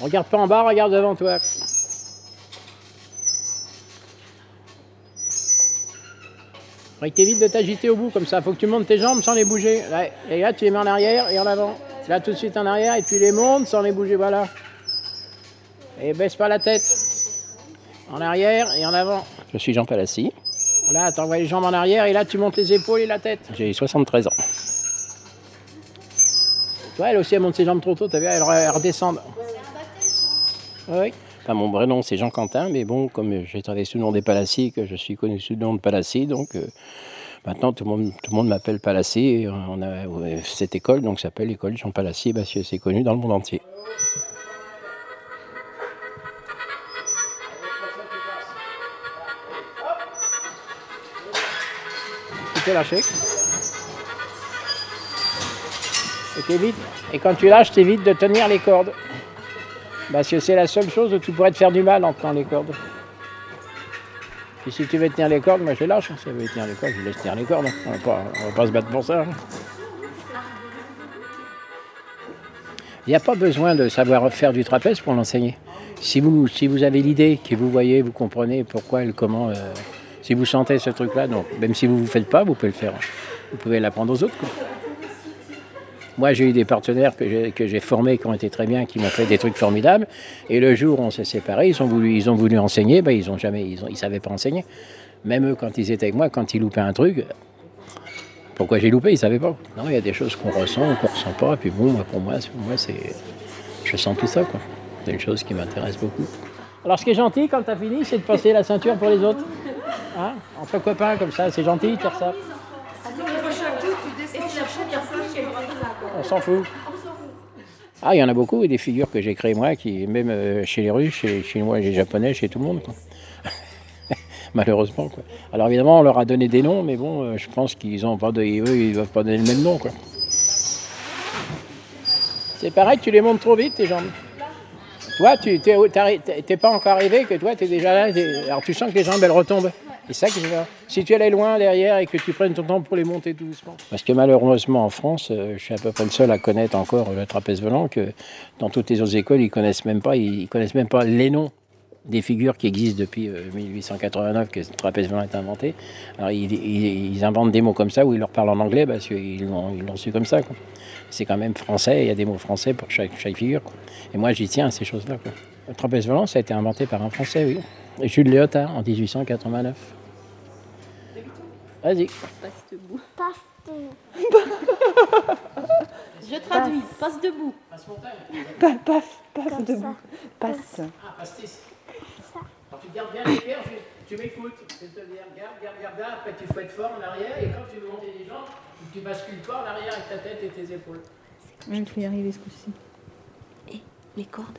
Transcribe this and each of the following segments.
Regarde pas en bas, regarde devant toi. Faudrait que t'évites de t'agiter au bout comme ça. Faut que tu montes tes jambes sans les bouger. Et là, tu les mets en arrière et en avant. Là, tout de suite en arrière et tu les montes sans les bouger. Voilà. Et baisse pas la tête. En arrière et en avant. Je suis Jean Palassi. Là, tu envoies les jambes en arrière et là, tu montes les épaules et la tête. J'ai 73 ans. Toi, elle aussi, elle monte ses jambes trop tôt. T'as vu, elle, re- elle redescend. Oui. Enfin, mon vrai nom, c'est Jean Quentin, mais bon, comme j'ai travaillé sous le nom des Palassi, que je suis connu sous le nom de Palassi, donc euh, maintenant tout le monde, tout le monde m'appelle Palassi. Et on a ouais, cette école, donc s'appelle l'école Jean Palassi, parce que c'est connu dans le monde entier. Tu peux lâcher. Et. Et quand tu lâches, t'évites de tenir les cordes. Parce que c'est la seule chose où tu pourrais te faire du mal en tenant les cordes. Puis si tu veux tenir les cordes, moi je lâche. Si tu veux tenir les cordes, je laisse tenir les cordes. On va pas, on va pas se battre pour ça. hein. Il n'y a pas besoin de savoir faire du trapèze pour l'enseigner. Si vous, si vous avez l'idée, que vous voyez, vous comprenez pourquoi et comment, euh, si vous sentez ce truc-là, donc même si vous ne vous faites pas, vous pouvez le faire. Vous pouvez l'apprendre aux autres. Moi, j'ai eu des partenaires que j'ai, formés qui ont été très bien, qui m'ont fait des trucs formidables. Et le jour où on s'est séparés, ils ont voulu, enseigner, ben, ils ont jamais, ils, savaient pas enseigner. Même eux, quand ils étaient avec moi, quand ils loupaient un truc, pourquoi j'ai loupé, ils savaient pas. Non, il y a des choses qu'on ressent, qu'on ressent pas. Et puis bon, moi, pour moi, moi, je sens tout ça. C'est une chose qui m'intéresse beaucoup. Alors, ce qui est gentil quand tu as fini, c'est de passer la ceinture pour les autres. Hein Entre copains, comme ça, c'est gentil de faire ça. On s'en fout. Ah, il y en a beaucoup, des figures que j'ai créées moi, qui, même euh, chez les Russes, chez les Chinois, chez les Japonais, chez tout le monde. quoi. Malheureusement. Quoi. Alors évidemment, on leur a donné des noms, mais bon, euh, je pense qu'ils ont pas de, eux, ils doivent pas donner le même nom. Quoi. C'est pareil, tu les montes trop vite, tes jambes. Toi, tu t'es, t'arri- t'es- t'es pas encore arrivé, que toi, tu es déjà là. alors tu sens que les jambes, elles retombent. C'est ça que je dire. Si tu allais loin derrière et que tu prennes ton temps pour les monter doucement. Parce que malheureusement, en France, euh, je suis à peu près le seul à connaître encore le trapèze volant, que dans toutes les autres écoles, ils connaissent même pas, ils connaissent même pas les noms des figures qui existent depuis euh, 1889 que le trapèze volant est inventé. Alors ils, inventent des mots comme ça où ils leur parlent en anglais parce qu'ils l'ont, su comme ça. C'est quand même français, il y a des mots français pour chaque, figure. Et moi j'y tiens à ces choses-là. Le trapèze volant, ça a été inventé par un français, oui. Jules Léotard en 1889. Vas-y. Passe debout. Passe Je traduis. Passe debout. Pa- Paf, paf, Comme debout. ça. Passe. Ah, pastis. Alors, tu gardes bien les pierres, tu, tu m'écoutes. C'est-à-dire, garde, garde, garde après tu fouettes fort en arrière, et quand tu veux monter les jambes, tu bascules pas en arrière avec ta tête et tes épaules. Il faut y arriver ce coup-ci. Et les cordes.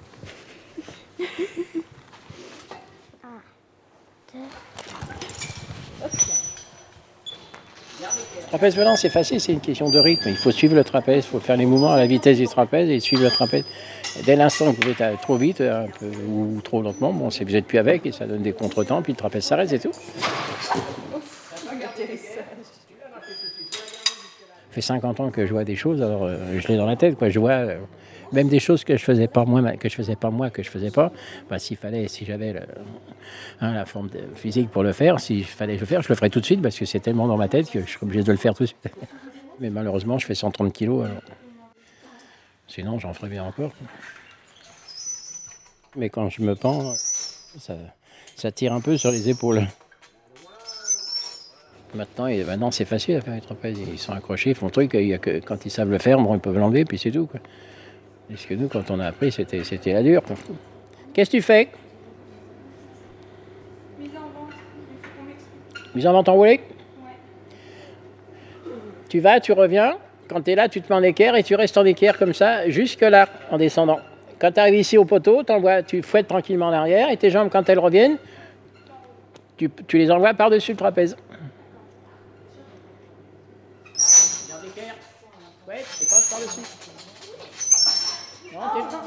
Trapèze volant, c'est facile, c'est une question de rythme. Il faut suivre le trapèze, il faut faire les mouvements à la vitesse du trapèze et suivre le trapèze. Dès l'instant que vous êtes trop vite ou trop lentement, bon, vous n'êtes plus avec et ça donne des contretemps, puis le trapèze s'arrête, c'est tout. Ça fait 50 ans que je vois des choses, alors euh, je l'ai dans la tête. Je vois euh, même des choses que je faisais pas moi, que je faisais pas moi, que je faisais pas. S'il fallait, si j'avais hein, la forme physique pour le faire, s'il fallait le faire, je le ferais tout de suite parce que c'est tellement dans ma tête que je suis obligé de le faire tout de suite. Mais malheureusement, je fais 130 kilos. Sinon, j'en ferais bien encore. Mais quand je me pends, ça tire un peu sur les épaules. Maintenant, et maintenant c'est facile à faire les trapèzes. Ils sont accrochés, ils font le truc. Il y a que, quand ils savent le faire, bon, ils peuvent l'enlever, puis c'est tout. Quoi. Parce que nous, quand on a appris, c'était, c'était la dure. Qu'est-ce que tu fais? Mise en vente en roulis Tu vas, tu reviens. Quand tu es là, tu te mets en équerre et tu restes en équerre comme ça, jusque là, en descendant. Quand tu arrives ici au poteau, t'envoies- tu fouettes tranquillement en arrière et tes jambes, quand elles reviennent, tu, tu les envoies par-dessus le trapèze. Garde l'équerre. Ouais, et passe par-dessus. Non, t'es-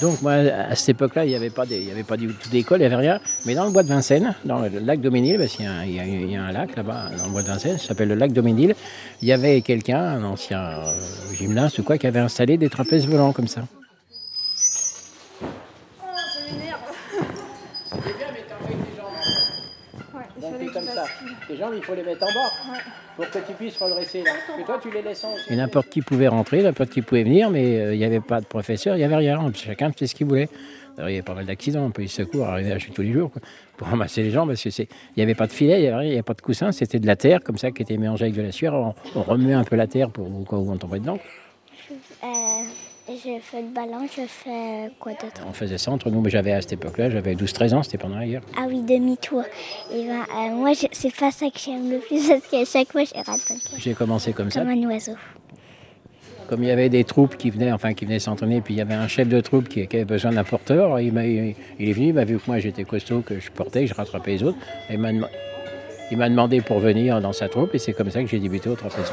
Donc moi, à cette époque-là, il n'y avait pas des- il avait pas du tout d'école, il n'y avait rien. Mais dans le bois de Vincennes, dans le lac Doménil, parce qu'il y, il y a- un lac là-bas, dans le bois de Vincennes, ça s'appelle le lac Doménil, il y avait quelqu'un, un ancien euh, gymnaste ou quoi, qui avait installé des trapèzes volants comme ça. comme ça. Les jambes, il faut les mettre en bas pour que tu puisses redresser là. Et toi, tu les laisses en Et n'importe qui pouvait rentrer, n'importe qui pouvait venir, mais euh, il n'y avait pas de professeur, il n'y avait rien. Chacun faisait ce qu'il voulait. Alors, il y avait pas mal d'accidents, on peut y secours, arriver à chez tous les jours quoi, pour ramasser les gens parce que c'est, il n'y avait pas de filet, il n'y avait, pas de coussin, c'était de la terre comme ça qui était mélangée avec de la sueur. On, on remuait un peu la terre pour au cas où on tombait dedans. Euh, je fais le ballon, je fais quoi d'autre? On faisait ça entre nous, mais j'avais à cette époque-là, j'avais 12-13 ans, c'était pendant la guerre. Ah oui, demi-tour. Et ben, euh, moi, je- c'est pas ça que j'aime le plus parce qu'à chaque fois, un peu. J'ai commencé comme ça. Comme un oiseau. Comme il y avait des troupes qui venaient, enfin qui venaient s'entraîner, puis il y avait un chef de troupe qui, qui avait besoin d'un porteur, il, m'a- il, il est venu, il m'a vu que moi j'étais costaud, que je portais, que je rattrapais les autres, et il m'a demandé pour venir dans sa troupe, et c'est comme ça que j'ai débuté au trapèze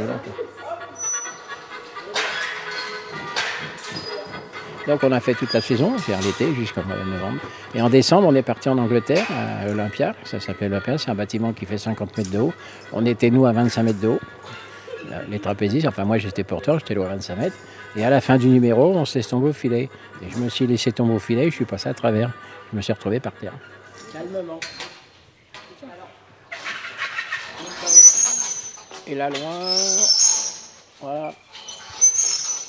Donc on a fait toute la saison, vers l'été jusqu'au mois de novembre. Et en décembre, on est parti en Angleterre, à Olympia, ça s'appelle Olympia, c'est un bâtiment qui fait 50 mètres de haut. On était nous à 25 mètres de haut les trapézistes, enfin moi j'étais porteur, j'étais loin à 25 mètres. Et à la fin du numéro, on se laisse tomber au filet. Et je me suis laissé tomber au filet, je suis passé à travers. Je me suis retrouvé par terre. Calmement. Et là loin, voilà.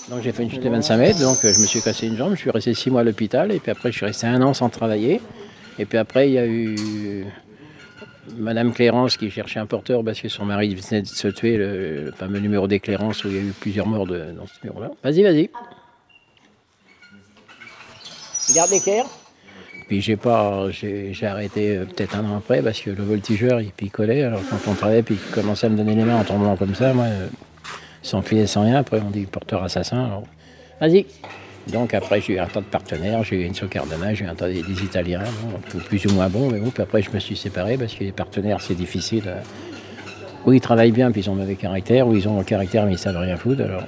Donc j'ai fait une chute de 25 mètres, donc euh, je me suis cassé une jambe, je suis resté 6 mois à l'hôpital, et puis après je suis resté un an sans travailler. Et puis après il y a eu Madame Clérance qui cherchait un porteur parce que son mari venait de se tuer, le, fameux numéro des Clérances où il y a eu plusieurs morts dans ce numéro-là. Vas-y, vas-y. Garde l'équerre. Puis j'ai pas, j'ai arrêté euh, peut-être un an après parce que le voltigeur il picolait. Alors quand on travaillait puis qu'il commençait à me donner les mains en tombant comme ça, moi, euh, sans filet, sans rien. Après on dit porteur assassin. alors, Vas-y. Donc après j'ai eu un tas de partenaires, j'ai eu Enzo Cardona, j'ai eu un tas des, des Italiens, bon, plus ou moins bons, mais bon, puis après je me suis séparé parce que les partenaires c'est difficile. euh, Ou ils travaillent bien puis ils ont mauvais caractère, ou ils ont un caractère mais ils savent rien foutre alors.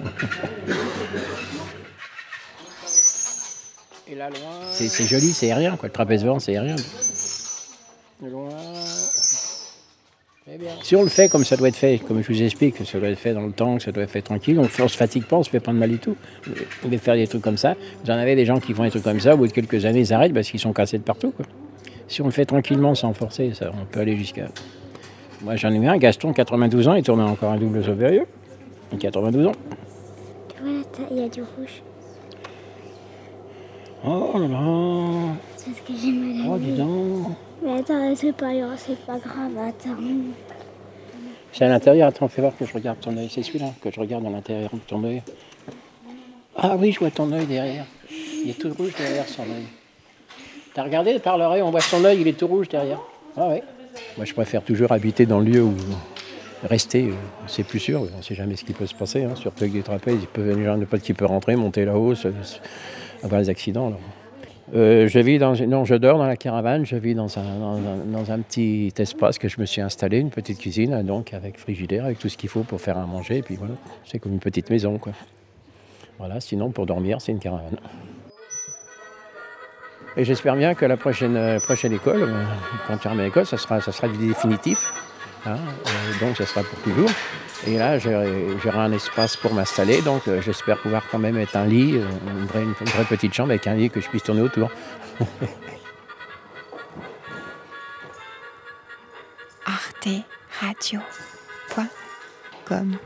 C'est joli, c'est aérien quoi, le trapèze vent c'est aérien. Loin. Si on le fait comme ça doit être fait, comme je vous explique, que ça doit être fait dans le temps, que ça doit être fait tranquille, on ne se fatigue pas, on se fait pas de mal du tout. Vous pouvez faire des trucs comme ça. Vous en avez des gens qui font des trucs comme ça, au bout de quelques années, ils arrêtent parce qu'ils sont cassés de partout. quoi. Si on le fait tranquillement, sans forcer, ça, on peut aller jusqu'à. Moi j'en ai eu un, Gaston, 92 ans, il tournait encore un double saut périlleux. 92 ans. Tu vois, là, il y a du rouge? Oh là là, C'est parce que j'ai mal à oh dis donc. Mais attends, c'est pas grave, c'est pas grave, attends. C'est à l'intérieur, attends, fais voir que je regarde ton œil. C'est celui-là que je regarde à l'intérieur de ton œil. Ah oui, je vois ton œil derrière. Il est tout rouge derrière son œil. T'as regardé par l'oreille, on voit son œil, il est tout rouge derrière. Ah. Moi, je préfère toujours habiter dans le lieu où rester, euh, c'est plus sûr. On ne sait jamais ce qui peut se passer. Hein. Surtout avec des trapèzes, il peut, les gens, n'importe qui peut rentrer, monter là-haut, avoir des accidents. Euh, je vis dans, non, je dors dans la caravane. Je vis dans un, dans, un, petit espace que je me suis installé, une petite cuisine, donc avec frigidaire, avec tout ce qu'il faut pour faire à manger. Et puis voilà, c'est comme une petite maison, quoi. Voilà. Sinon, pour dormir, c'est une caravane. Et j'espère bien que la prochaine, euh, prochaine école, euh, quand tu remets l'école, ça sera, ça sera du définitif. Hein, euh, donc, ça sera pour toujours. Et là, j'aurai un espace pour m'installer. Donc, euh, j'espère pouvoir quand même être un lit, euh, une vraie, petite chambre avec un lit que je puisse tourner autour. arteradio.com